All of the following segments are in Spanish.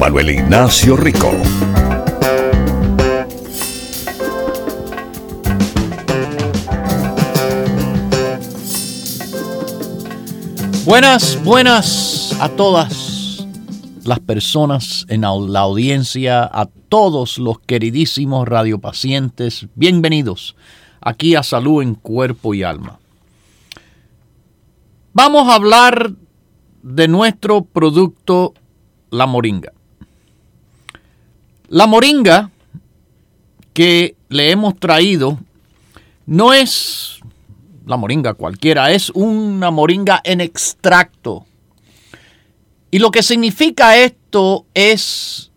Manuel Ignacio Rico. Buenas, buenas a todas las personas en la audiencia, a todos los queridísimos radiopacientes, bienvenidos aquí a Salud en Cuerpo y Alma. Vamos a hablar de nuestro producto, la moringa. La moringa que le hemos traído no es la moringa cualquiera, es una moringa en extracto. Y lo que significa esto es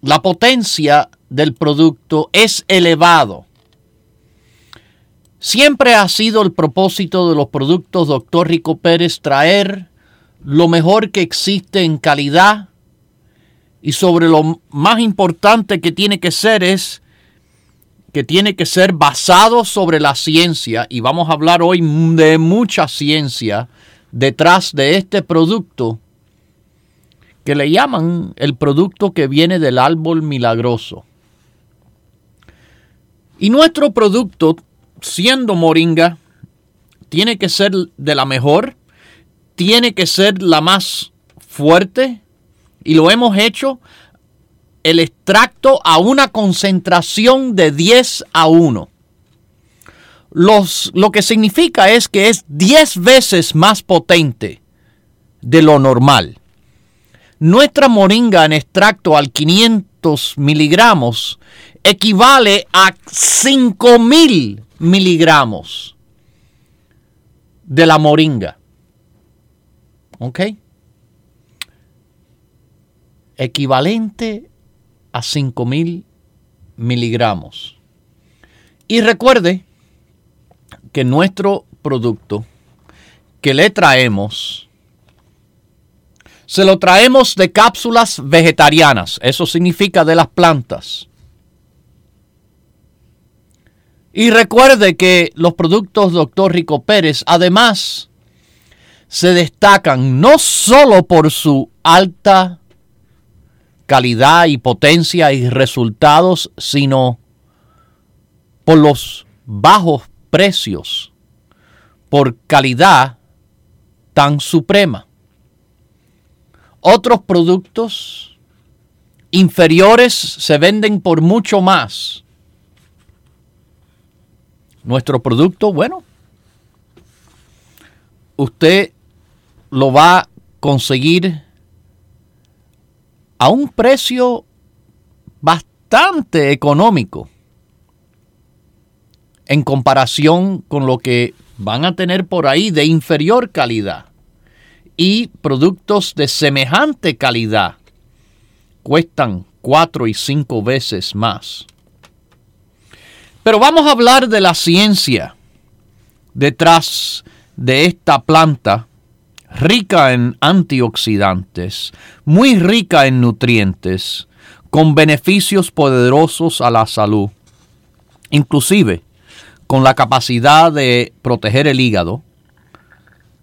la potencia del producto es elevado. Siempre ha sido el propósito de los productos Dr. Rico Pérez traer lo mejor que existe en calidad y sobre lo más importante que tiene que ser es que tiene que ser basado sobre la ciencia y vamos a hablar hoy de mucha ciencia detrás de este producto que le llaman el producto que viene del árbol milagroso. Y nuestro producto siendo moringa, tiene que ser de la mejor, tiene que ser la más fuerte y lo hemos hecho el extracto a una concentración de 10 a 1. Los, lo que significa es que es 10 veces más potente de lo normal. Nuestra moringa en extracto al 500 miligramos equivale a 5000 miligramos de la moringa. ¿Ok? Equivalente a 5000 miligramos. Y recuerde que nuestro producto que le traemos, se lo traemos de cápsulas vegetarianas, eso significa de las plantas. Y recuerde que los productos Dr. Rico Pérez además se destacan no solo por su alta calidad y potencia y resultados, sino por los bajos precios, por calidad tan suprema. Otros productos inferiores se venden por mucho más nuestro producto, bueno, usted lo va a conseguir a un precio bastante económico en comparación con lo que van a tener por ahí de inferior calidad. Y productos de semejante calidad cuestan cuatro y cinco veces más. Pero vamos a hablar de la ciencia detrás de esta planta rica en antioxidantes, muy rica en nutrientes, con beneficios poderosos a la salud. inclusive con la capacidad de proteger el hígado,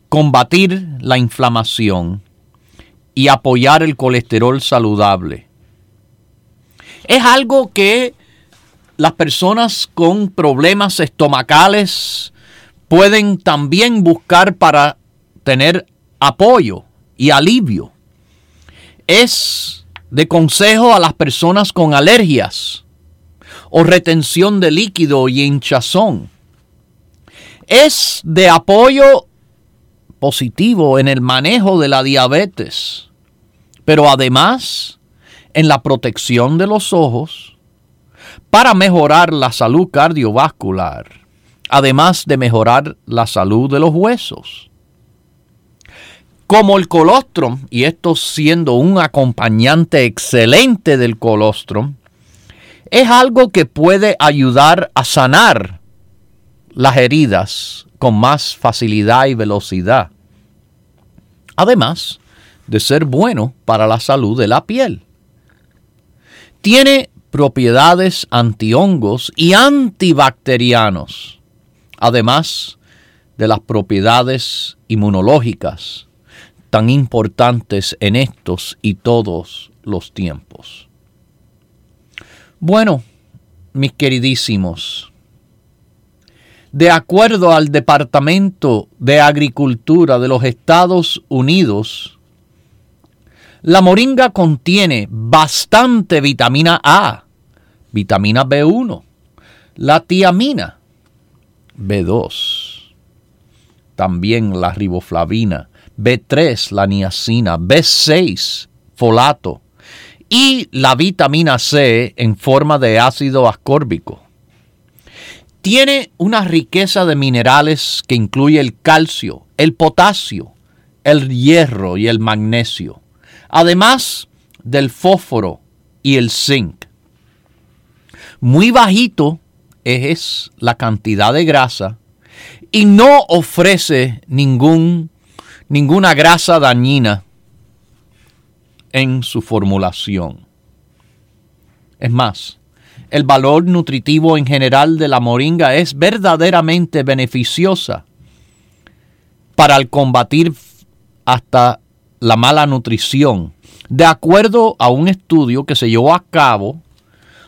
combatir la inflamación y apoyar el colesterol saludable. Es algo que las personas con problemas estomacales pueden también buscar para tener apoyo y alivio. Es de consejo a las personas con alergias o retención de líquido y hinchazón. Es de apoyo positivo en el manejo de la diabetes, pero además en la protección de los ojos para mejorar la salud cardiovascular, además de mejorar la salud de los huesos. Como el colostrum, y esto siendo un acompañante excelente del colostrum, es algo que puede ayudar a sanar las heridas con más facilidad y velocidad. Además de ser bueno para la salud de la piel. Tiene propiedades antihongos y antibacterianos, además de las propiedades inmunológicas tan importantes en estos y todos los tiempos. Bueno, mis queridísimos, de acuerdo al Departamento de Agricultura de los Estados Unidos, la moringa contiene bastante vitamina A, vitamina B1, la tiamina, B2, también la riboflavina, B3, la niacina, B6, folato y la vitamina C en forma de ácido ascórbico. Tiene una riqueza de minerales que incluye el calcio, el potasio, el hierro y el magnesio, además del fósforo y el zinc. Muy bajito es la cantidad de grasa y no ofrece ningún, ninguna grasa dañina en su formulación. Es más, el valor nutritivo en general de la moringa es verdaderamente beneficiosa para el combatir hasta la mala nutrición, de acuerdo a un estudio que se llevó a cabo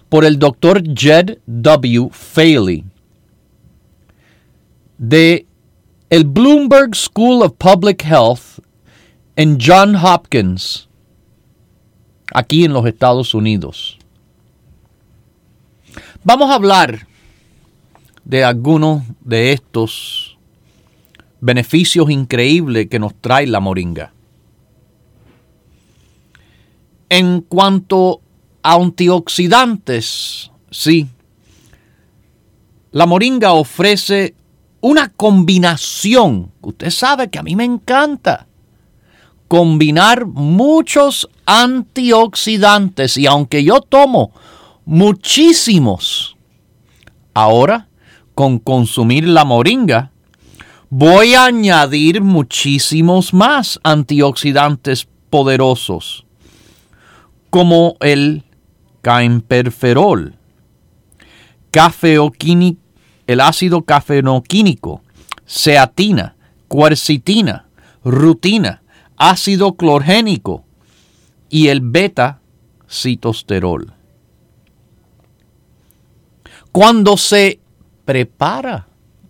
por el doctor Jed W. Faley de el Bloomberg School of Public Health en John Hopkins, aquí en los Estados Unidos. Vamos a hablar de algunos de estos beneficios increíbles que nos trae la moringa. En cuanto a antioxidantes, sí, la moringa ofrece una combinación, usted sabe que a mí me encanta, combinar muchos antioxidantes y aunque yo tomo muchísimos. Ahora, con consumir la moringa, voy a añadir muchísimos más antioxidantes poderosos, como el caemperferol, el ácido cafenoquínico, ceatina, cuercitina, rutina, ácido clorgénico y el beta-citosterol. Cuando se prepara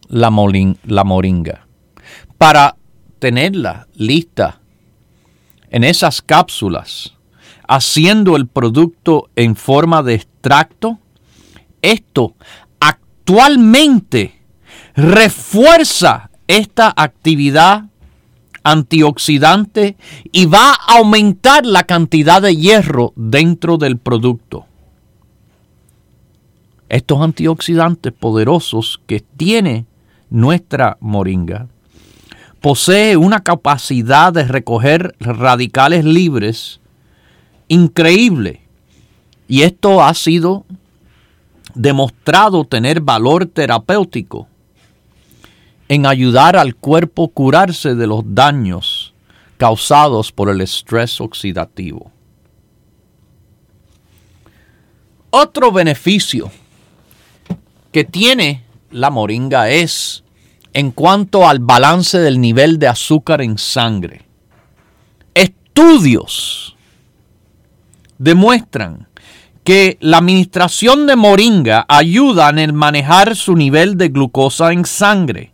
la, moringa para tenerla lista en esas cápsulas, haciendo el producto en forma de extracto, esto actualmente refuerza esta actividad antioxidante y va a aumentar la cantidad de hierro dentro del producto estos antioxidantes poderosos que tiene nuestra moringa, posee una capacidad de recoger radicales libres increíble. Y esto ha sido demostrado tener valor terapéutico en ayudar al cuerpo a curarse de los daños causados por el estrés oxidativo. Otro beneficio que tiene la moringa es en cuanto al balance del nivel de azúcar en sangre. Estudios demuestran que la administración de moringa ayuda en el manejar su nivel de glucosa en sangre,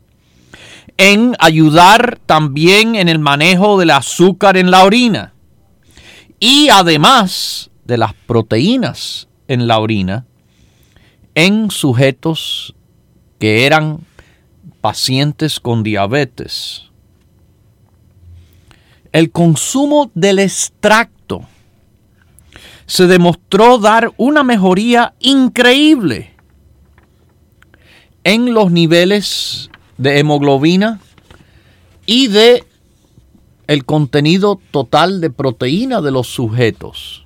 en ayudar también en el manejo del azúcar en la orina y además de las proteínas en la orina en sujetos que eran pacientes con diabetes. El consumo del extracto se demostró dar una mejoría increíble en los niveles de hemoglobina y de el contenido total de proteína de los sujetos.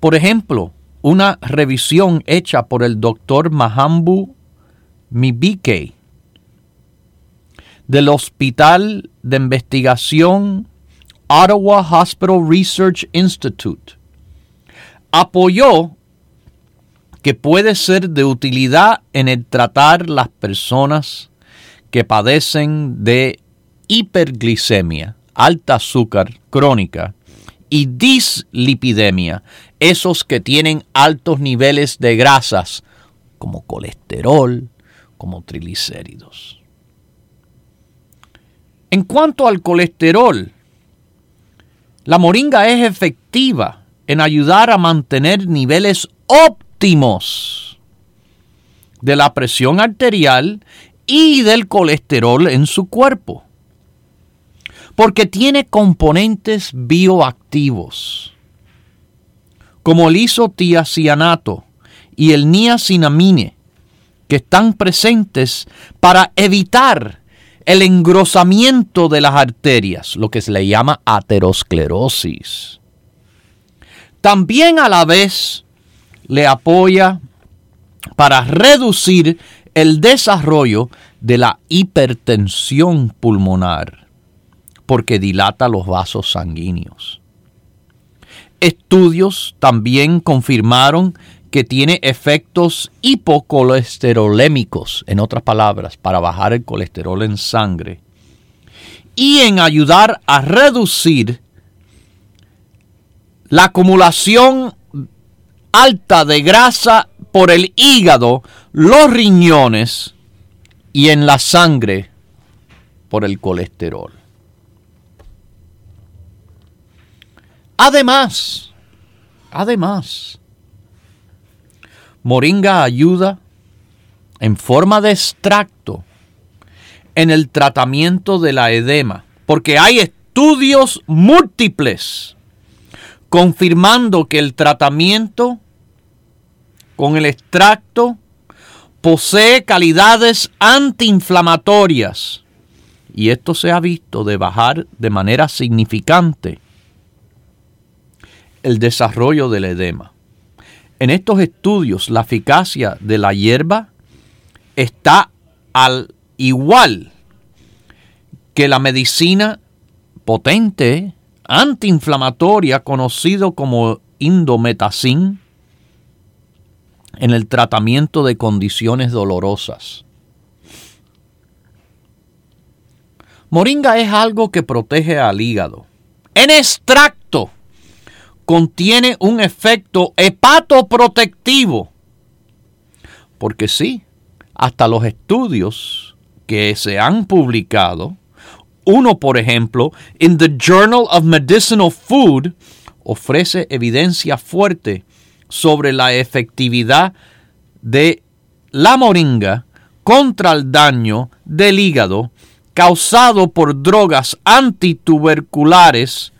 Por ejemplo, una revisión hecha por el doctor Mahambu Mibike del Hospital de Investigación Ottawa Hospital Research Institute apoyó que puede ser de utilidad en el tratar las personas que padecen de hiperglicemia, alta azúcar crónica, y dislipidemia, esos que tienen altos niveles de grasas como colesterol, como triglicéridos. En cuanto al colesterol, la moringa es efectiva en ayudar a mantener niveles óptimos de la presión arterial y del colesterol en su cuerpo. Porque tiene componentes bioactivos, como el isotiacianato y el niacinamine, que están presentes para evitar el engrosamiento de las arterias, lo que se le llama aterosclerosis también a la vez le apoya para reducir el desarrollo de la hipertensión pulmonar, porque dilata los vasos sanguíneos. Estudios también confirmaron que tiene efectos hipocolesterolémicos, en otras palabras, para bajar el colesterol en sangre, y en ayudar a reducir la acumulación alta de grasa por el hígado, los riñones y en la sangre por el colesterol. Además, además, Moringa ayuda en forma de extracto en el tratamiento de la edema, porque hay estudios múltiples confirmando que el tratamiento con el extracto posee calidades antiinflamatorias y esto se ha visto de bajar de manera significante el desarrollo del edema. En estos estudios la eficacia de la hierba está al igual que la medicina potente antiinflamatoria conocido como indometacin en el tratamiento de condiciones dolorosas. Moringa es algo que protege al hígado. En extracto contiene un efecto hepatoprotectivo. Porque sí, hasta los estudios que se han publicado uno, por ejemplo, en The Journal of Medicinal Food, ofrece evidencia fuerte sobre la efectividad de la moringa contra el daño del hígado causado por drogas antituberculares,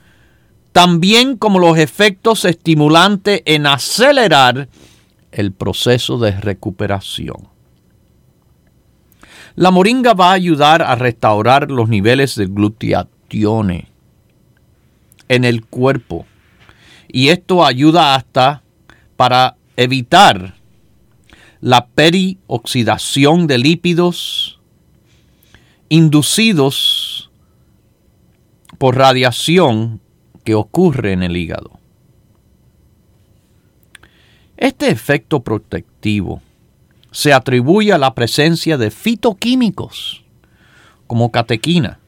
también como los efectos estimulantes en acelerar el proceso de recuperación. La moringa va a ayudar a restaurar los niveles de glutatione en el cuerpo. Y esto ayuda hasta para evitar la perioxidación de lípidos inducidos por radiación que ocurre en el hígado. Este efecto protectivo se atribuye a la presencia de fitoquímicos como catequina,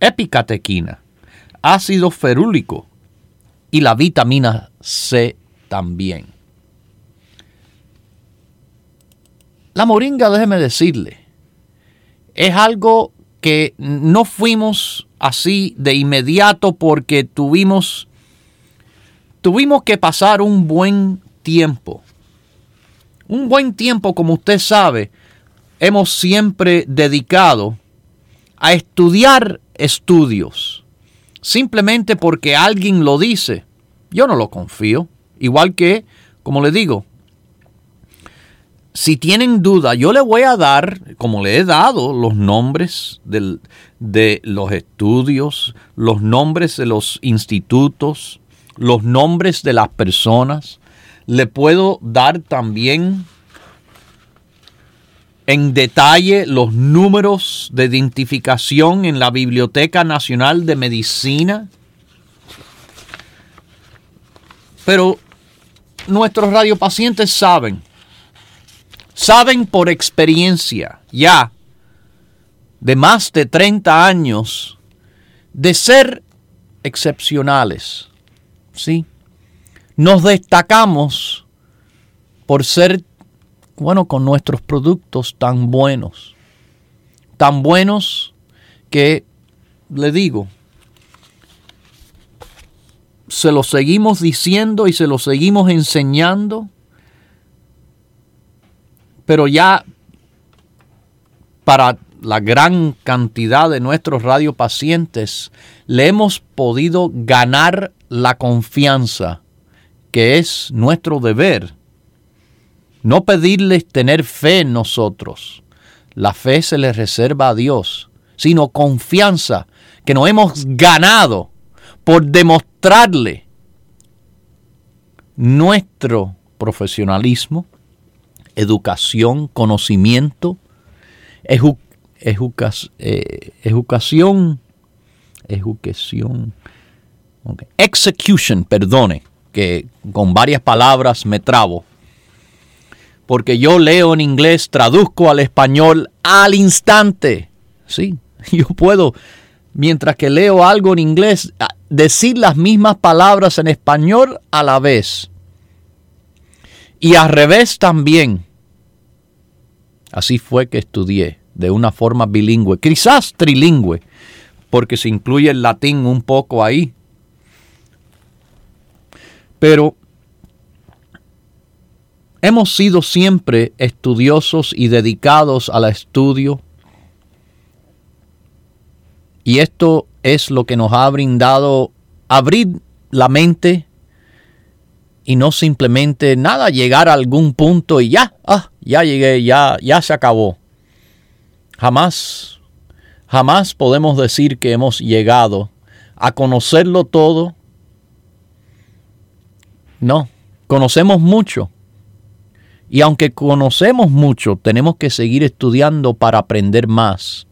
epicatequina, ácido ferúlico y la vitamina C también. La moringa, déjeme decirle, es algo que no fuimos así de inmediato porque tuvimos tuvimos que pasar un buen tiempo. Un buen tiempo, como usted sabe, hemos siempre dedicado a estudiar estudios. Simplemente porque alguien lo dice. Yo no lo confío. Igual que, como le digo, si tienen duda, yo le voy a dar, como le he dado, los nombres de los estudios, los nombres de los institutos, los nombres de las personas. Le puedo dar también en detalle los números de identificación en la Biblioteca Nacional de Medicina. Pero nuestros radiopacientes saben saben por experiencia ya de más de 30 años de ser excepcionales. ¿Sí? Nos destacamos por ser, bueno, con nuestros productos tan buenos. Tan buenos que, le digo, se lo seguimos diciendo y se lo seguimos enseñando pero ya para la gran cantidad de nuestros radiopacientes le hemos podido ganar la confianza que es nuestro deber. No pedirles tener fe en nosotros. La fe se les reserva a Dios, sino confianza que nos hemos ganado por demostrarle nuestro profesionalismo, educación, conocimiento, eh, educación, educación, execution, perdone, que con varias palabras me trabo, porque yo leo en inglés, traduzco al español al instante, sí, yo puedo, mientras que leo algo en inglés, decir las mismas palabras en español a la vez. Y al revés también. Así fue que estudié de una forma bilingüe, quizás trilingüe, porque se incluye el latín un poco ahí. Pero hemos sido siempre estudiosos y dedicados al estudio. Y esto es lo que nos ha brindado abrir la mente y no simplemente nada, llegar a algún punto y ya, ah, ya llegué, ya, ya se acabó. Jamás, jamás podemos decir que hemos llegado a conocerlo todo. No, conocemos mucho. Y aunque conocemos mucho, tenemos que seguir estudiando para aprender más,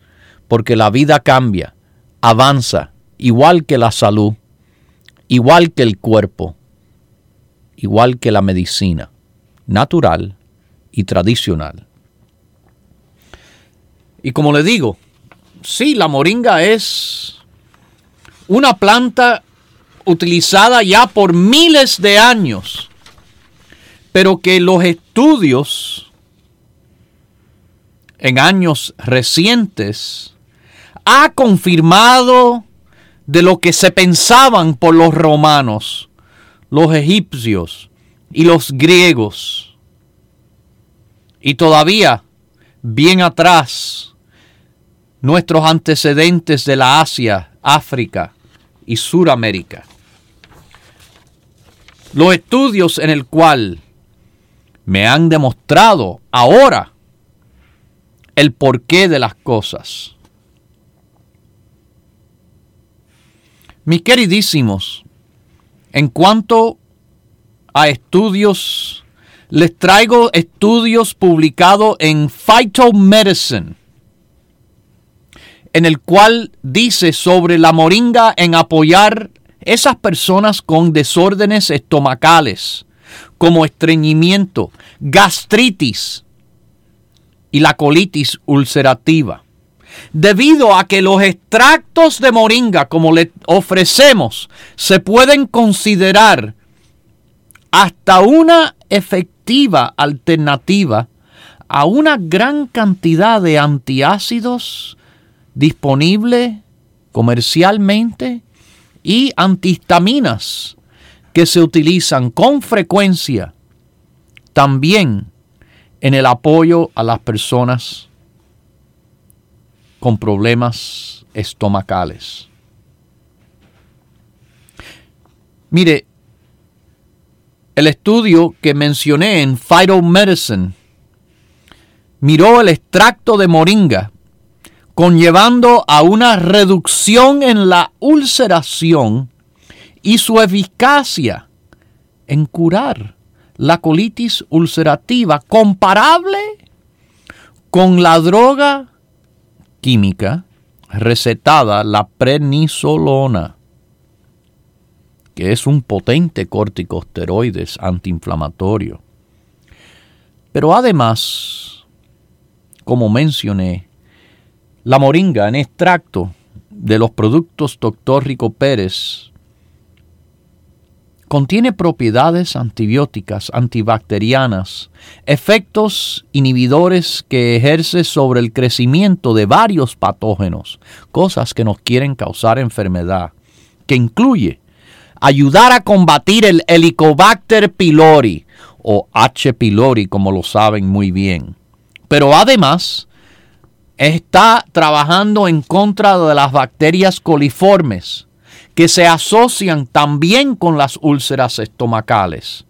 porque la vida cambia, avanza, igual que la salud, igual que el cuerpo igual que la medicina natural y tradicional. Y como le digo, sí, la moringa es una planta utilizada ya por miles de años, pero que los estudios en años recientes ha confirmado de lo que se pensaban por los romanos los egipcios y los griegos. Y todavía, bien atrás, nuestros antecedentes de la Asia, África y Suramérica. Los estudios en el cual me han demostrado ahora el porqué de las cosas. Mis queridísimos, en cuanto a estudios, les traigo estudios publicados en Phytomedicine, en el cual dice sobre la moringa en apoyar esas personas con desórdenes estomacales, como estreñimiento, gastritis, y la colitis ulcerativa. Debido a que los extractos de moringa, como le ofrecemos, se pueden considerar hasta una efectiva alternativa a una gran cantidad de antiácidos disponibles comercialmente y antihistaminas que se utilizan con frecuencia también en el apoyo a las personas con problemas estomacales. Mire, el estudio que mencioné en Phytomedicine miró el extracto de moringa, conllevando a una reducción en la ulceración y su eficacia en curar la colitis ulcerativa comparable con la droga química recetada, la prednisolona, que es un potente corticosteroides antiinflamatorio. Pero además, como mencioné, la moringa en extracto de los productos Dr. Rico Pérez contiene propiedades antibióticas, antibacterianas, efectos inhibidores que ejerce sobre el crecimiento de varios patógenos, cosas que nos quieren causar enfermedad, que incluye ayudar a combatir el Helicobacter pylori o H. pylori como lo saben muy bien pero además está trabajando en contra de las bacterias coliformes que se asocian también con las úlceras estomacales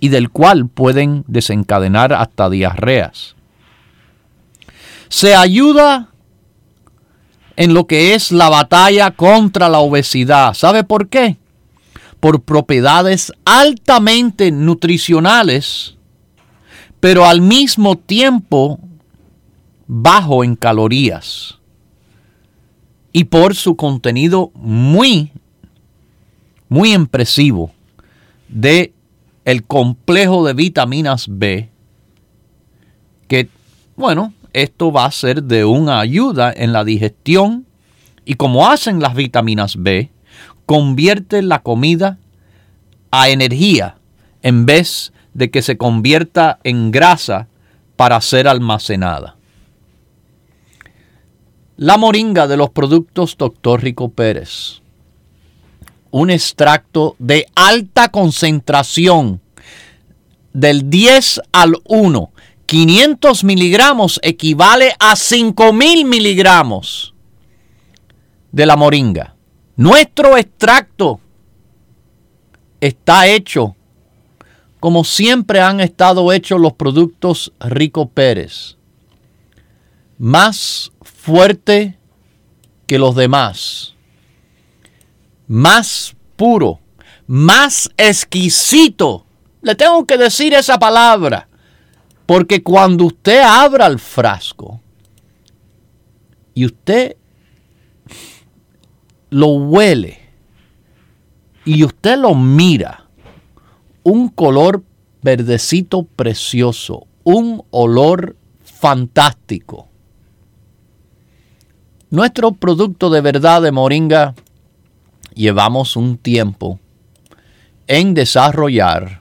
y del cual pueden desencadenar hasta diarreas. Se ayuda en lo que es la batalla contra la obesidad. ¿Sabe por qué? Por propiedades altamente nutricionales pero al mismo tiempo bajo en calorías y por su contenido muy, muy impresivo de el complejo de vitaminas B, que, bueno, esto va a ser de una ayuda en la digestión y como hacen las vitaminas B, convierte la comida a energía en vez de que se convierta en grasa para ser almacenada. La moringa de los productos Dr. Rico Pérez. Un extracto de alta concentración del 10 al 1. 500 miligramos equivale a 5000 miligramos de la moringa. Nuestro extracto está hecho como siempre han estado hechos los productos Rico Pérez. Más fuerte que los demás. Más puro. Más exquisito. Le tengo que decir esa palabra. Porque cuando usted abra el frasco y usted lo huele y usted lo mira, un color verdecito precioso, un olor fantástico. Nuestro producto de verdad de Moringa llevamos un tiempo en desarrollar,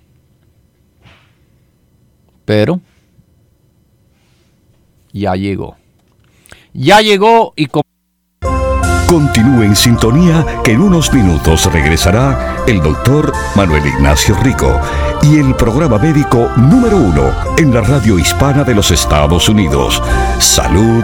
pero ya llegó. Ya llegó y Continúe en sintonía que en unos minutos regresará el doctor Manuel Ignacio Rico y el programa médico número uno en la radio hispana de los Estados Unidos, Salud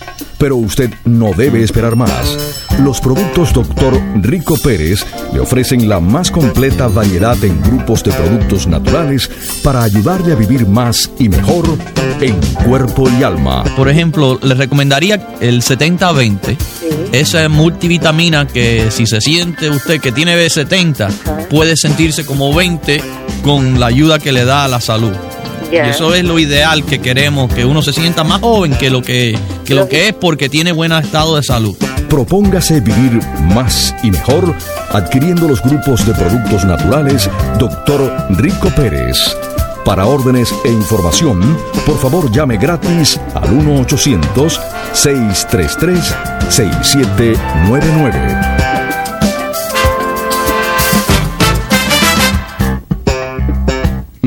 Pero usted no debe esperar más. Los productos Dr. Rico Pérez le ofrecen la más completa variedad en grupos de productos naturales para ayudarle a vivir más y mejor en cuerpo y alma. Por ejemplo, le recomendaría el 70-20 esa multivitamina que si se siente usted que tiene B70, puede sentirse como 20 con la ayuda que le da a la salud. Y eso es lo ideal que queremos, que uno se sienta más joven que lo que, que lo que es porque tiene buen estado de salud. Propóngase vivir más y mejor adquiriendo los grupos de productos naturales Dr. Rico Pérez. Para órdenes e información, por favor llame gratis al 1-800-633-6799.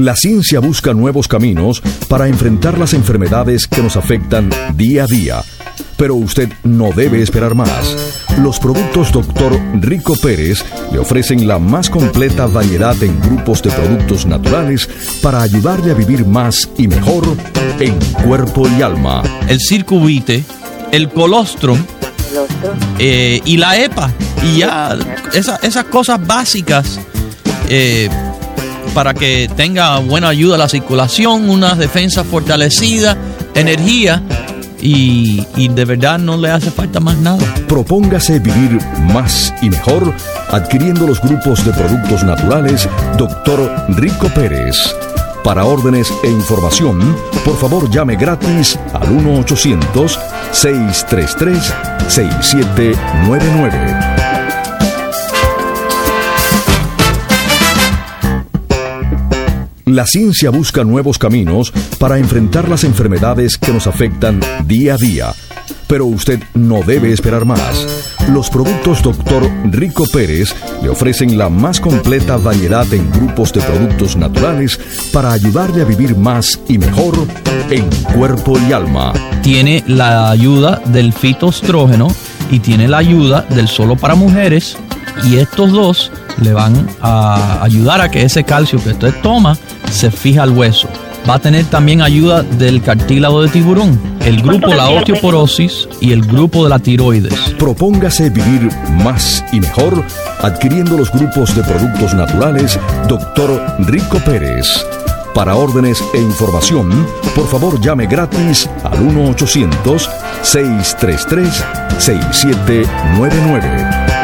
La ciencia busca nuevos caminos para enfrentar las enfermedades que nos afectan día a día. Pero usted no debe esperar más. Los productos Dr. Rico Pérez le ofrecen la más completa variedad en grupos de productos naturales para ayudarle a vivir más y mejor en cuerpo y alma. El circuvite, el colostrum eh, y la EPA. Y ya esas cosas básicas eh, para que tenga buena ayuda a la circulación, una defensa fortalecida, energía y, de verdad no le hace falta más nada. Propóngase vivir más y mejor adquiriendo los grupos de productos naturales Dr. Rico Pérez. Para órdenes e información, por favor llame gratis al 1-800-633-6799. La ciencia busca nuevos caminos para enfrentar las enfermedades que nos afectan día a día. Pero usted no debe esperar más. Los productos Dr. Rico Pérez le ofrecen la más completa variedad en grupos de productos naturales para ayudarle a vivir más y mejor en cuerpo y alma. Tiene la ayuda del fitoestrógeno y tiene la ayuda del solo para mujeres y estos dos le van a ayudar a que ese calcio que usted toma se fija al hueso. Va a tener también ayuda del cartílago de tiburón, el grupo la osteoporosis y el grupo de la tiroides. Propóngase vivir más y mejor adquiriendo los grupos de productos naturales Dr. Rico Pérez. Para órdenes e información, por favor llame gratis al 1-800-633-6799.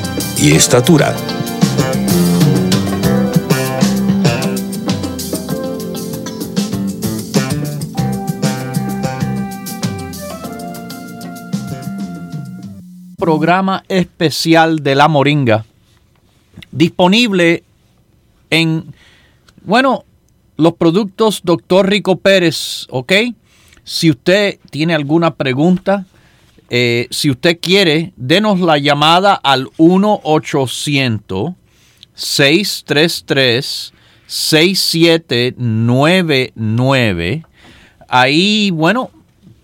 y estatura. Programa especial de la Moringa, disponible en, bueno, los productos Dr. Rico Pérez, ¿ok? Si usted tiene alguna pregunta, eh, si usted quiere, denos la llamada al 1-800-633-6799. Ahí, bueno,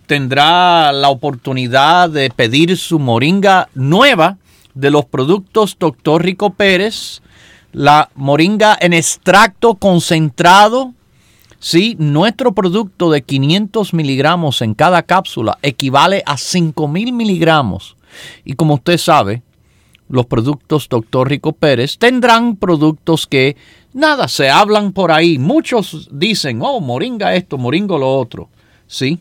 tendrá la oportunidad de pedir su moringa nueva de los productos Dr. Rico Pérez, la moringa en extracto concentrado Sí, nuestro producto de 500 miligramos en cada cápsula equivale a 5000 miligramos. Y como usted sabe, los productos Dr. Rico Pérez tendrán productos que nada, se hablan por ahí. Muchos dicen, oh, moringa esto, moringa lo otro. Sí,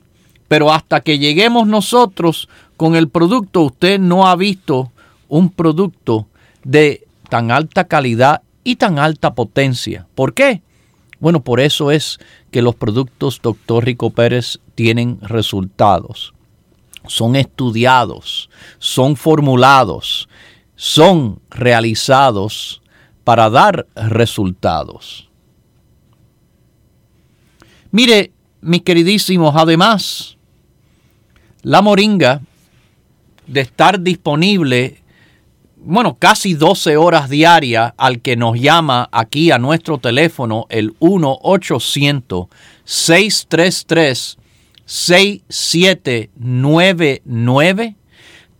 pero hasta que lleguemos nosotros con el producto, usted no ha visto un producto de tan alta calidad y tan alta potencia. ¿Por qué? Bueno, por eso es que los productos Dr. Rico Pérez tienen resultados. Son estudiados, son formulados, son realizados para dar resultados. Mire, mis queridísimos, además, la moringa de estar disponible bueno, casi 12 horas diarias al que nos llama aquí a nuestro teléfono, el 1-800-633-6799.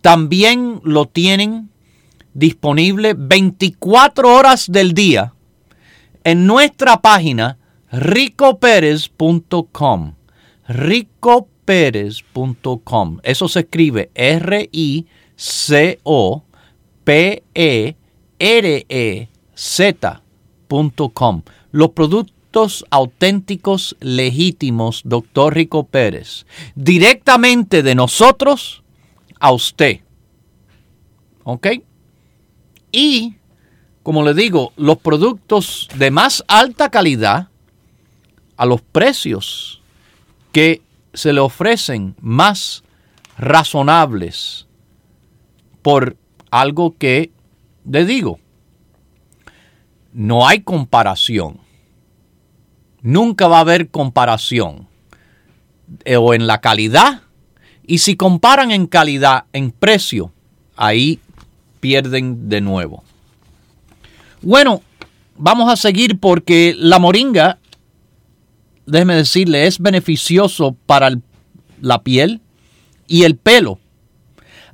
También lo tienen disponible 24 horas del día en nuestra página ricoperez.com. ricoperez.com. Eso se escribe R-I-C-O P-E-R-E-Z.com. Los productos auténticos legítimos, doctor Rico Pérez. Directamente de nosotros a usted. ¿Ok? Y, como le digo, los productos de más alta calidad a los precios que se le ofrecen más razonables por algo que, le digo, no hay comparación. Nunca va a haber comparación. Eh, o en la calidad. Y si comparan en calidad, en precio, ahí pierden de nuevo. Bueno, vamos a seguir porque la moringa, déjeme decirle, es beneficioso para la piel y el pelo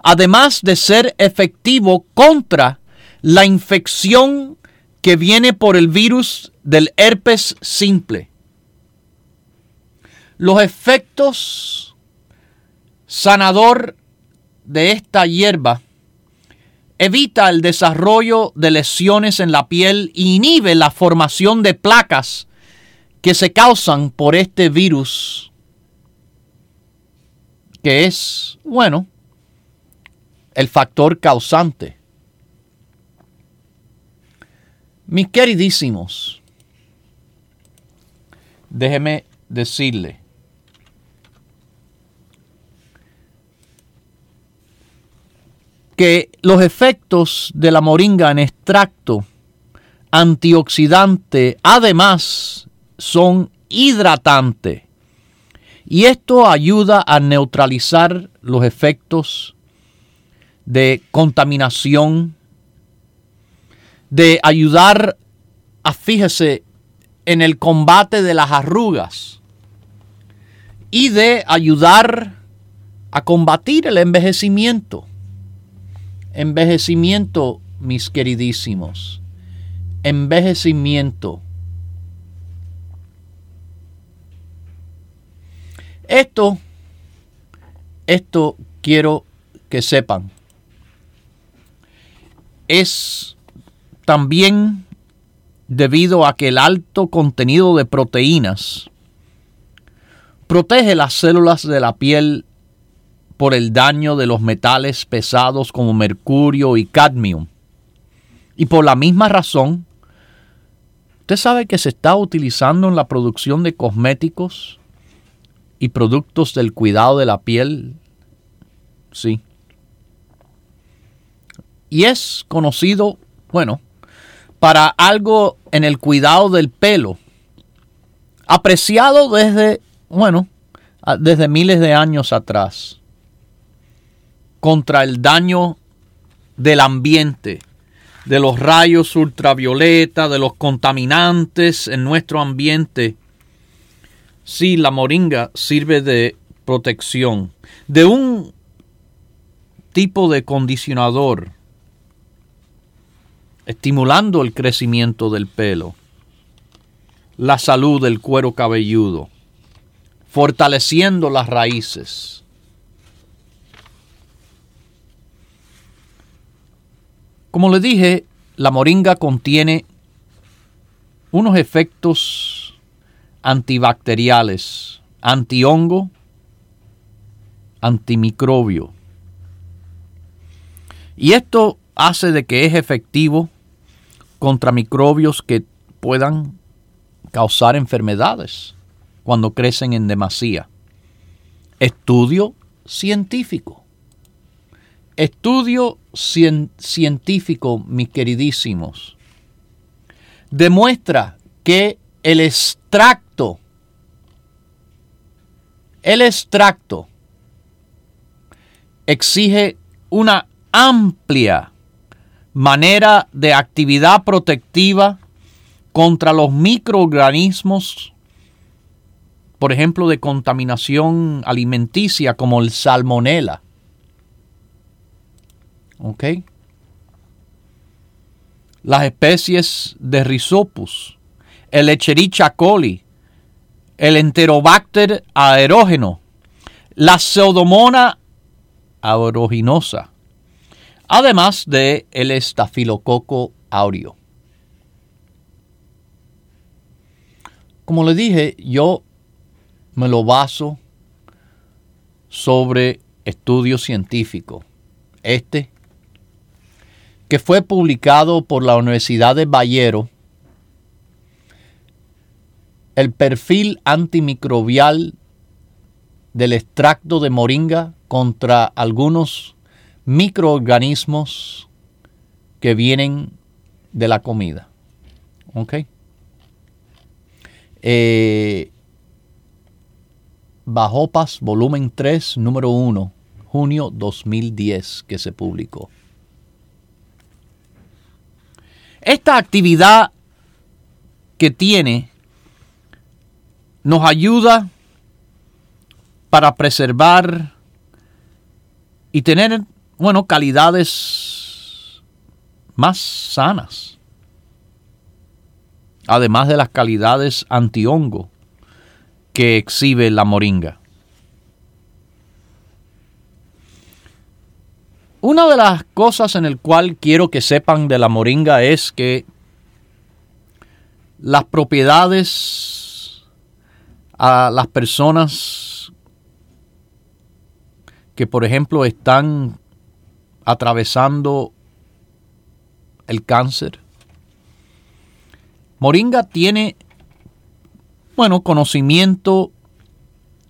además de ser efectivo contra la infección que viene por el virus del herpes simple. Los efectos sanador de esta hierba evita el desarrollo de lesiones en la piel e inhibe la formación de placas que se causan por este virus, que es, bueno, el factor causante. Mis queridísimos, déjeme decirle, que los efectos de la moringa en extracto antioxidante además son hidratante y esto ayuda a neutralizar los efectos de contaminación, de ayudar a, fíjese, en el combate de las arrugas y de ayudar a combatir el envejecimiento. Envejecimiento, mis queridísimos. Envejecimiento. Esto, esto quiero que sepan es también debido a que el alto contenido de proteínas protege las células de la piel por el daño de los metales pesados como mercurio y cadmio. Y por la misma razón, usted sabe que se está utilizando en la producción de cosméticos y productos del cuidado de la piel. Sí y es conocido, bueno, para algo en el cuidado del pelo, apreciado desde, bueno, desde miles de años atrás contra el daño del ambiente, de los rayos ultravioleta, de los contaminantes en nuestro ambiente. Sí, la moringa sirve de protección, de un tipo de condicionador, estimulando el crecimiento del pelo, la salud del cuero cabelludo, fortaleciendo las raíces. Como le dije, la moringa contiene unos efectos antibacteriales, antihongo, antimicrobio. Y esto hace de que es efectivo contra microbios que puedan causar enfermedades cuando crecen en demasía. Estudio científico. Estudio científico, mis queridísimos, demuestra que el extracto, el extracto exige una amplia manera de actividad protectiva contra los microorganismos, por ejemplo, de contaminación alimenticia como el salmonella. ¿Ok? Las especies de Rhizopus, el Echerichia coli, el Enterobacter aerógeno, la Pseudomonas aeruginosa, además de el estafilococo aureo. Como le dije, yo me lo baso sobre estudio científico. Este, que fue publicado por la Universidad de Bayero, el perfil antimicrobial del extracto de moringa contra algunos microorganismos que vienen de la comida. ¿Ok? Eh, Bajopas, volumen 3, número 1, junio 2010, que se publicó. Esta actividad que tiene nos ayuda para preservar y tener, bueno, calidades más sanas. Además de las calidades antihongo que exhibe la moringa. Una de las cosas en el cual quiero que sepan de la moringa es que las propiedades a las personas que, por ejemplo, están atravesando el cáncer. Moringa tiene, bueno, conocimiento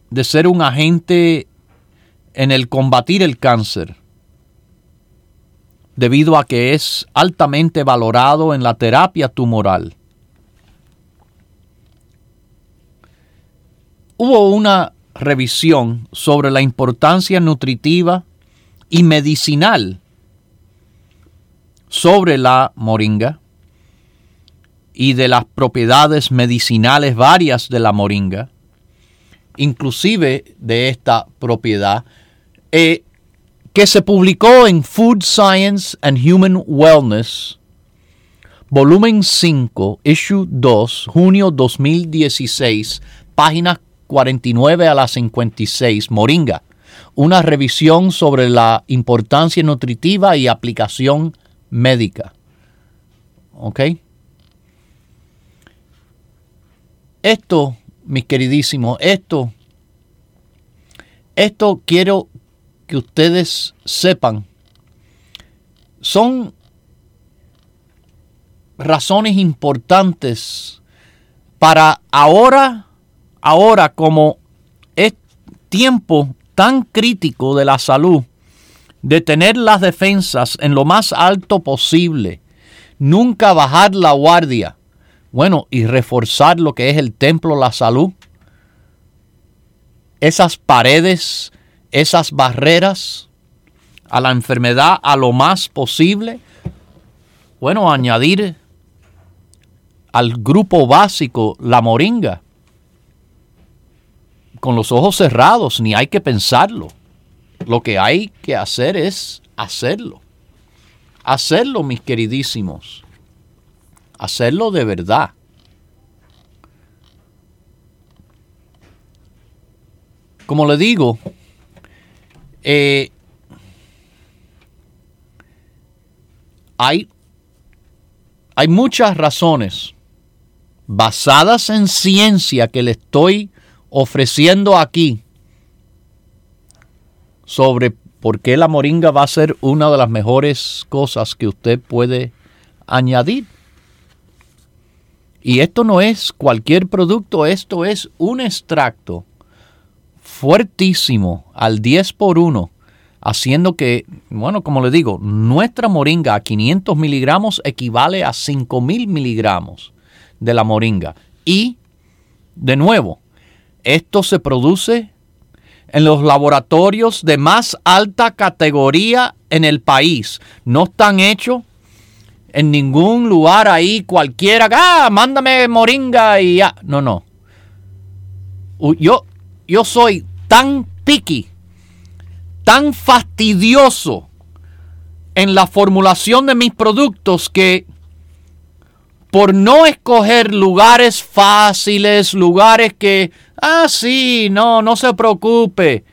de ser un agente en el combatir el cáncer, debido a que es altamente valorado en la terapia tumoral. Hubo una revisión sobre la importancia nutritiva y medicinal sobre la moringa y de las propiedades medicinales varias de la moringa, inclusive de esta propiedad, eh, que se publicó en Food Science and Human Wellness, volumen 5, issue 2, junio 2016, páginas 49 a la 56, Moringa, una revisión sobre la importancia nutritiva y aplicación médica. ¿Ok? Esto, mis queridísimos, esto, esto quiero que ustedes sepan, son razones importantes para ahora Ahora, como es tiempo tan crítico de la salud, de tener las defensas en lo más alto posible, nunca bajar la guardia, bueno, y reforzar lo que es el templo, la salud, esas paredes, esas barreras a la enfermedad a lo más posible. Bueno, añadir al grupo básico la moringa con los ojos cerrados, ni hay que pensarlo. Lo que hay que hacer es hacerlo. Hacerlo, mis queridísimos. Hacerlo de verdad. Como le digo, eh, hay, hay muchas razones basadas en ciencia que le estoy ofreciendo aquí sobre por qué la moringa va a ser una de las mejores cosas que usted puede añadir. Y esto no es cualquier producto, esto es un extracto fuertísimo al 10 por 1, haciendo que, bueno, como le digo, nuestra moringa a 500 miligramos equivale a 5000 miligramos de la moringa. Y, de nuevo, esto se produce en los laboratorios de más alta categoría en el país. No están hechos en ningún lugar ahí cualquiera. Ah, mándame moringa y ya. No, no. Yo, yo soy tan picky, tan fastidioso en la formulación de mis productos que por no escoger lugares fáciles, lugares que Ah, sí, no, no se preocupe.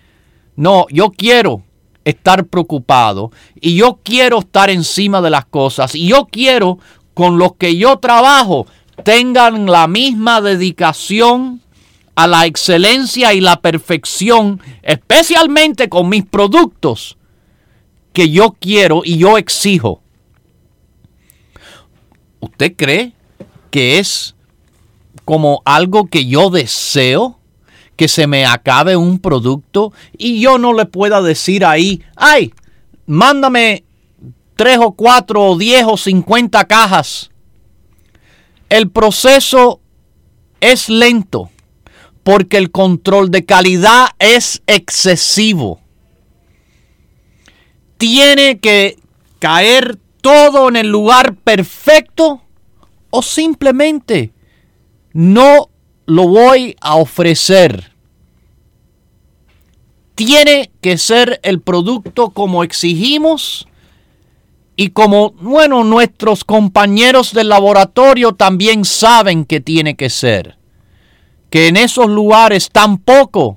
No, yo quiero estar preocupado y yo quiero estar encima de las cosas y yo quiero con los que yo trabajo tengan la misma dedicación a la excelencia y la perfección, especialmente con mis productos que yo quiero y yo exijo. ¿Usted cree que es como algo que yo deseo? que se me acabe un producto y yo no le pueda decir ahí, ay, mándame tres o cuatro o diez o cincuenta cajas. El proceso es lento porque el control de calidad es excesivo. Tiene que caer todo en el lugar perfecto o simplemente no lo voy a ofrecer tiene que ser el producto como exigimos y como, bueno, nuestros compañeros del laboratorio también saben que tiene que ser. Que en esos lugares tampoco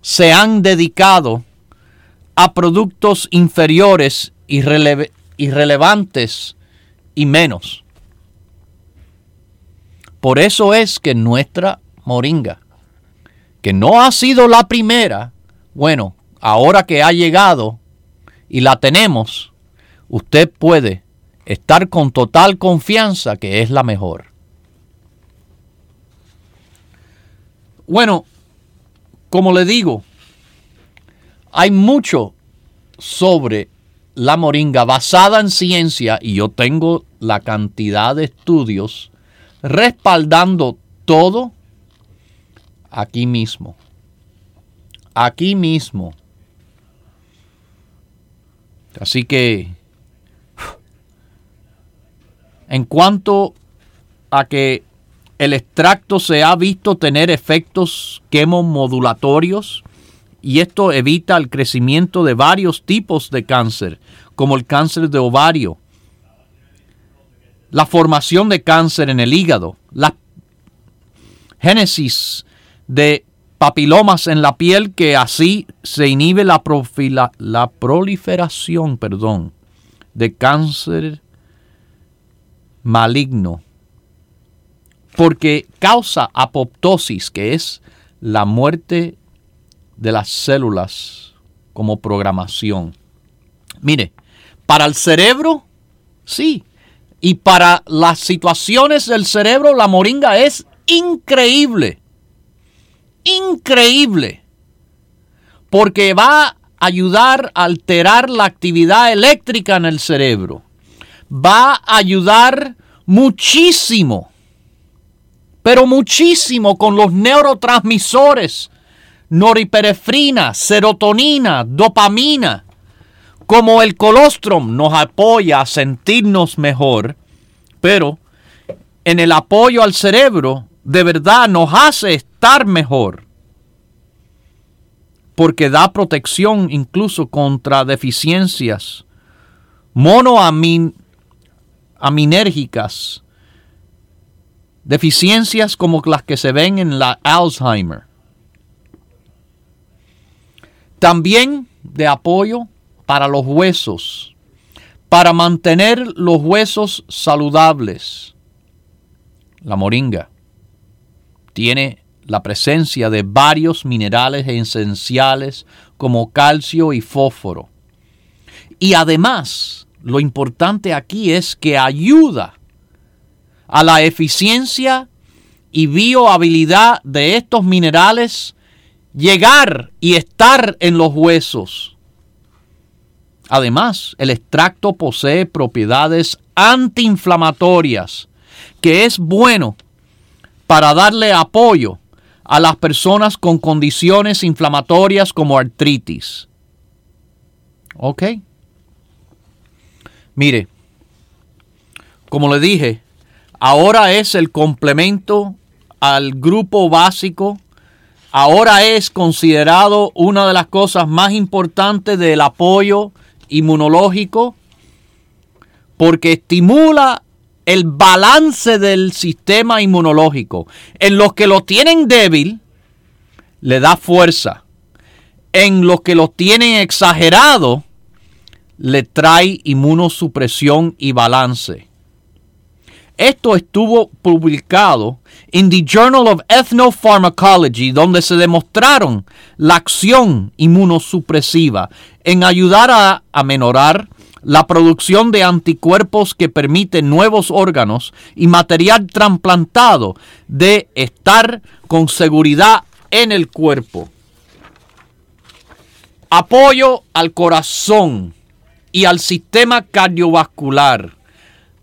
se han dedicado a productos inferiores, irrelevantes y menos. Por eso es que nuestra moringa, que no ha sido la primera, bueno, ahora que ha llegado y la tenemos, usted puede estar con total confianza que es la mejor. Bueno, como le digo, hay mucho sobre la moringa basada en ciencia y yo tengo la cantidad de estudios respaldando todo aquí mismo aquí mismo. Así que, en cuanto a que el extracto se ha visto tener efectos quemomodulatorios y esto evita el crecimiento de varios tipos de cáncer, como el cáncer de ovario, la formación de cáncer en el hígado, la génesis de papilomas en la piel que así se inhibe la, proliferación perdón, de cáncer maligno porque causa apoptosis, que es la muerte de las células como programación. Mire, para el cerebro, sí, y para las situaciones del cerebro, la moringa es increíble increíble porque va a ayudar a alterar la actividad eléctrica en el cerebro. Va a ayudar muchísimo, pero muchísimo con los neurotransmisores noriperefrina, serotonina, dopamina. Como el colostrum nos apoya a sentirnos mejor, pero en el apoyo al cerebro de verdad nos hace estar mejor. Porque da protección incluso contra deficiencias monoaminérgicas, deficiencias como las que se ven en la Alzheimer. También de apoyo para los huesos, para mantener los huesos saludables. La moringa tiene la presencia de varios minerales esenciales como calcio y fósforo. Y además, lo importante aquí es que ayuda a la eficiencia y biohabilidad de estos minerales llegar y estar en los huesos. Además, el extracto posee propiedades antiinflamatorias, que es bueno para darle apoyo a las personas con condiciones inflamatorias como artritis. ¿Ok? Mire, como le dije, ahora es el complemento al grupo básico, ahora es considerado una de las cosas más importantes del apoyo inmunológico porque estimula el balance del sistema inmunológico. En los que lo tienen débil, le da fuerza. En los que lo tienen exagerado, le trae inmunosupresión y balance. Esto estuvo publicado en The Journal of Ethnopharmacology, donde se demostraron la acción inmunosupresiva en ayudar a amenorar la producción de anticuerpos que permiten nuevos órganos y material trasplantado de estar con seguridad en el cuerpo. Apoyo al corazón y al sistema cardiovascular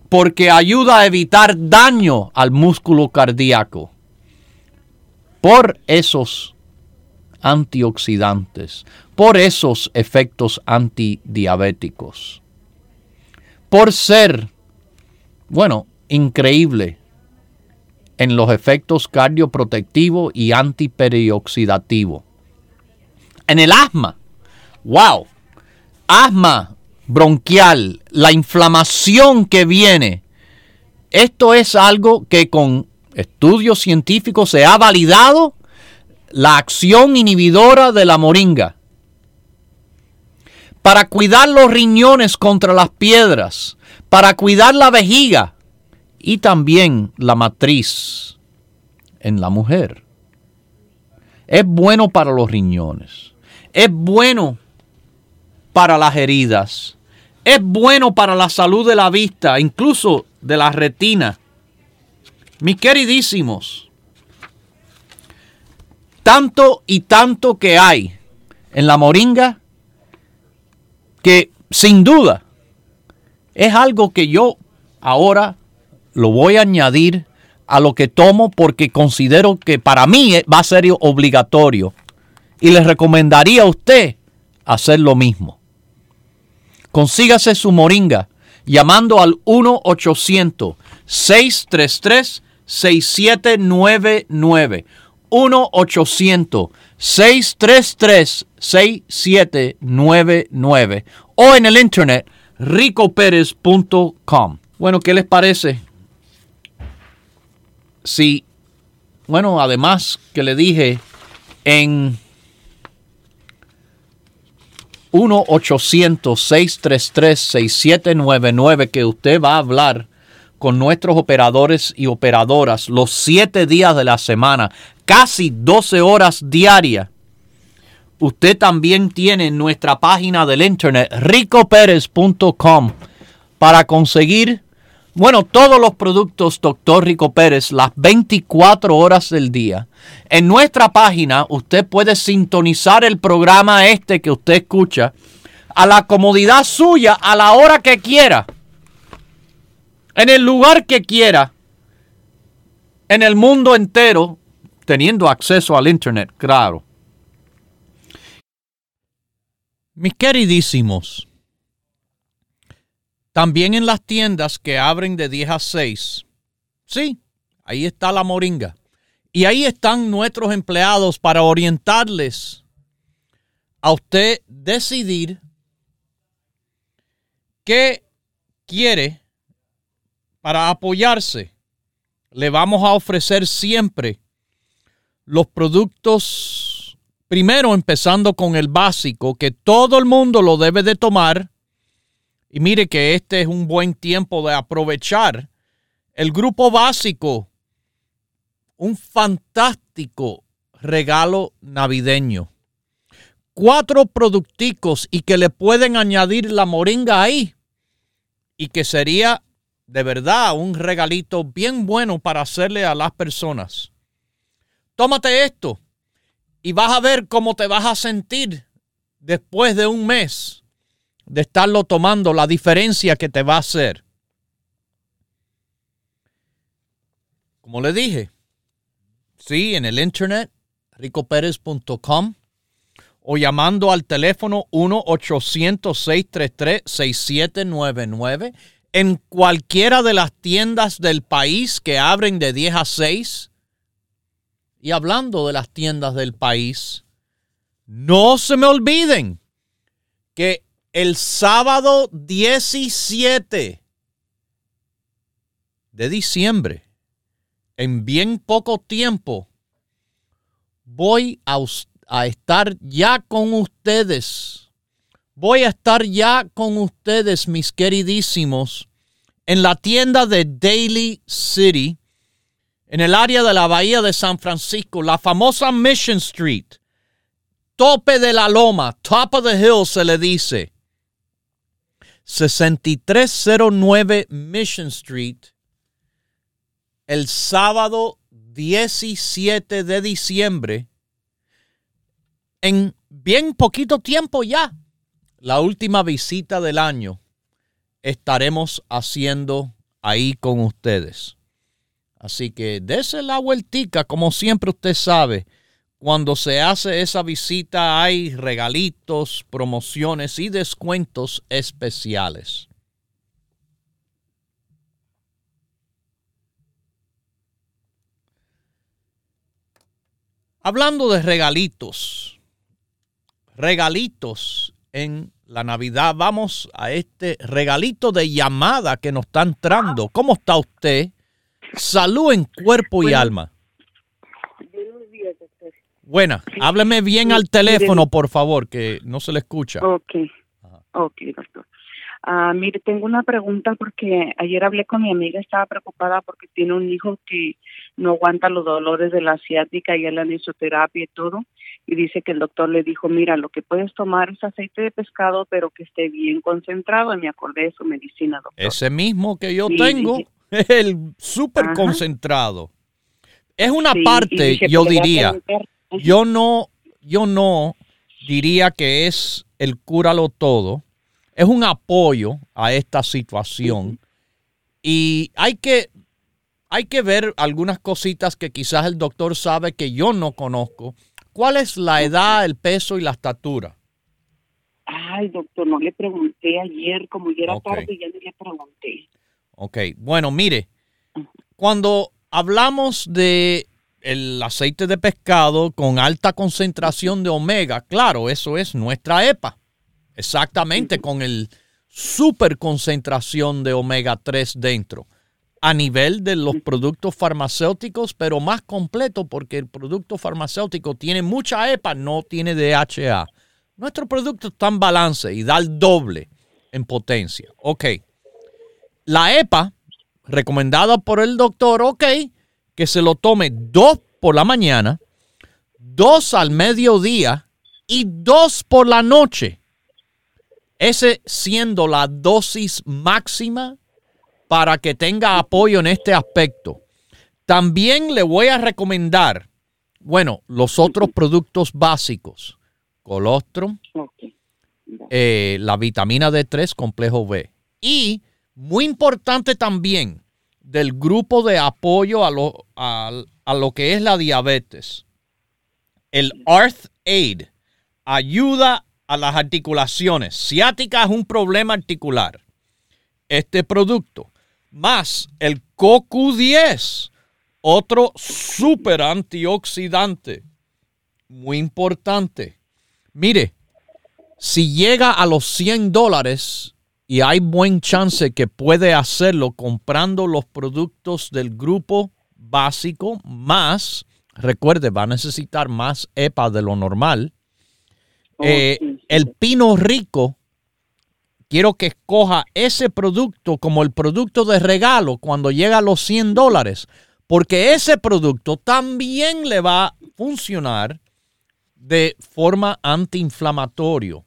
porque ayuda a evitar daño al músculo cardíaco por esos antioxidantes, por esos efectos antidiabéticos, por ser, bueno, increíble en los efectos cardioprotectivo y antiperioxidativo. En el asma, wow, asma bronquial, la inflamación que viene. Esto es algo que con estudios científicos se ha validado la acción inhibidora de la moringa. Para cuidar los riñones contra las piedras, para cuidar la vejiga y también la matriz en la mujer. Es bueno para los riñones. Es bueno para las heridas es bueno para la salud de la vista, incluso de la retina. Mis queridísimos, tanto y tanto que hay en la moringa que sin duda es algo que yo ahora lo voy a añadir a lo que tomo porque considero que para mí va a ser obligatorio y les recomendaría a usted hacer lo mismo. Consígase su moringa llamando al 1-800-633-6799. 1-800-633-6799. O en el internet ricoperez.com. Bueno, ¿qué les parece? Si, bueno, además que le dije en 1-800-633-6799 que usted va a hablar con nuestros operadores y operadoras los siete días de la semana, casi 12 horas diarias. Usted también tiene nuestra página del internet ricoperez.com para conseguir bueno, todos los productos Dr. Rico Pérez, las 24 horas del día. En nuestra página usted puede sintonizar el programa este que usted escucha a la comodidad suya, a la hora que quiera, en el lugar que quiera, en el mundo entero, teniendo acceso al Internet, claro. Mis queridísimos, también en las tiendas que abren de 10 a 6, sí, ahí está la moringa. Y ahí están nuestros empleados para orientarles a usted decidir qué quiere para apoyarse. Le vamos a ofrecer siempre los productos, primero empezando con el básico, que todo el mundo lo debe de tomar. Y mire que este es un buen tiempo de aprovechar el grupo básico, un fantástico regalo navideño. Cuatro producticos y que le pueden añadir la moringa ahí. Y que sería de verdad un regalito bien bueno para hacerle a las personas tómate esto y vas a ver cómo te vas a sentir después de un mes de estarlo tomando, la diferencia que te va a hacer. Como le dije, sí, en el internet, ricoperez.com o llamando al teléfono 1-800-633-6799 en cualquiera de las tiendas del país que abren de 10 a 6 y hablando de las tiendas del país, no se me olviden que el sábado 17 de diciembre, en bien poco tiempo, voy a, estar ya con ustedes. Voy a estar ya con ustedes, mis queridísimos, en la tienda de Daily City en el área de la bahía de San Francisco, la famosa Mission Street, tope de la loma, top of the hill se le dice. 6309 Mission Street, el sábado 17 de diciembre, en bien poquito tiempo ya, la última visita del año, estaremos haciendo ahí con ustedes. Así que dése la vueltica, como siempre usted sabe. Cuando se hace esa visita hay regalitos, promociones y descuentos especiales. Hablando de regalitos, regalitos en la Navidad, vamos a este regalito de llamada que nos está entrando. ¿Cómo está usted? Salud en cuerpo y alma. Buena, hábleme bien al teléfono, por favor, que no se le escucha. Ok, ok, doctor. Ah, mire, tengo una pregunta porque ayer hablé con mi amiga, estaba preocupada porque tiene un hijo que no aguanta los dolores de la asiática y la terapia y todo. Y dice que el doctor le dijo, mira, lo que puedes tomar es aceite de pescado, pero que esté bien concentrado. Y me acordé de su medicina, doctor. Ese mismo que yo tengo el súper concentrado. Es una parte, yo diría, yo no, yo no diría que es el cúralo todo. Es un apoyo a esta situación. Y hay que, hay que ver algunas cositas que quizás el doctor sabe que yo no conozco. ¿Cuál es la edad, el peso y la estatura? Ay, doctor, no le pregunté ayer, como ya era tarde, ya no le pregunté. Ok, bueno, mire, cuando hablamos de el aceite de pescado con alta concentración de omega, claro, eso es nuestra EPA. Exactamente, con el super concentración de omega 3 dentro. A nivel de los productos farmacéuticos, pero más completo porque el producto farmacéutico tiene mucha EPA, no tiene DHA. Nuestro producto está en balance y da el doble en potencia. Ok. La EPA, recomendada por el doctor, ok, que se lo tome dos por la mañana, dos al mediodía y dos por la noche. Ese siendo la dosis máxima para que tenga apoyo en este aspecto. También le voy a recomendar, bueno, los otros productos básicos, colostrum, eh, la vitamina D3, complejo B y muy importante también del grupo de apoyo a lo, a, lo que es la diabetes. El Arth Aid ayuda a las articulaciones. Ciática es un problema articular. Este producto, más el CoQ10, otro super antioxidante, muy importante. Mire, si llega a los 100 dólares y hay buen chance que puede hacerlo comprando los productos del grupo básico más, recuerde, va a necesitar más EPA de lo normal. Oh, eh, el pino rico, quiero que escoja ese producto como el producto de regalo cuando llega a los 100 dólares, porque ese producto también le va a funcionar de forma antiinflamatorio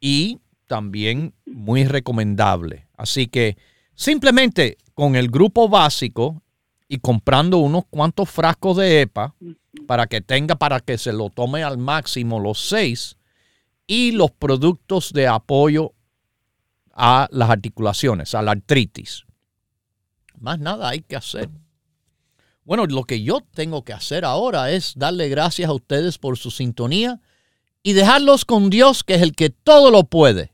y también muy recomendable. Así que simplemente con el grupo básico y comprando unos cuantos frascos de EPA para que tenga, para que se lo tome al máximo los seis y los productos de apoyo a las articulaciones, a la artritis. Más nada hay que hacer. Bueno, lo que yo tengo que hacer ahora es darle gracias a ustedes por su sintonía y dejarlos con Dios, que es el que todo lo puede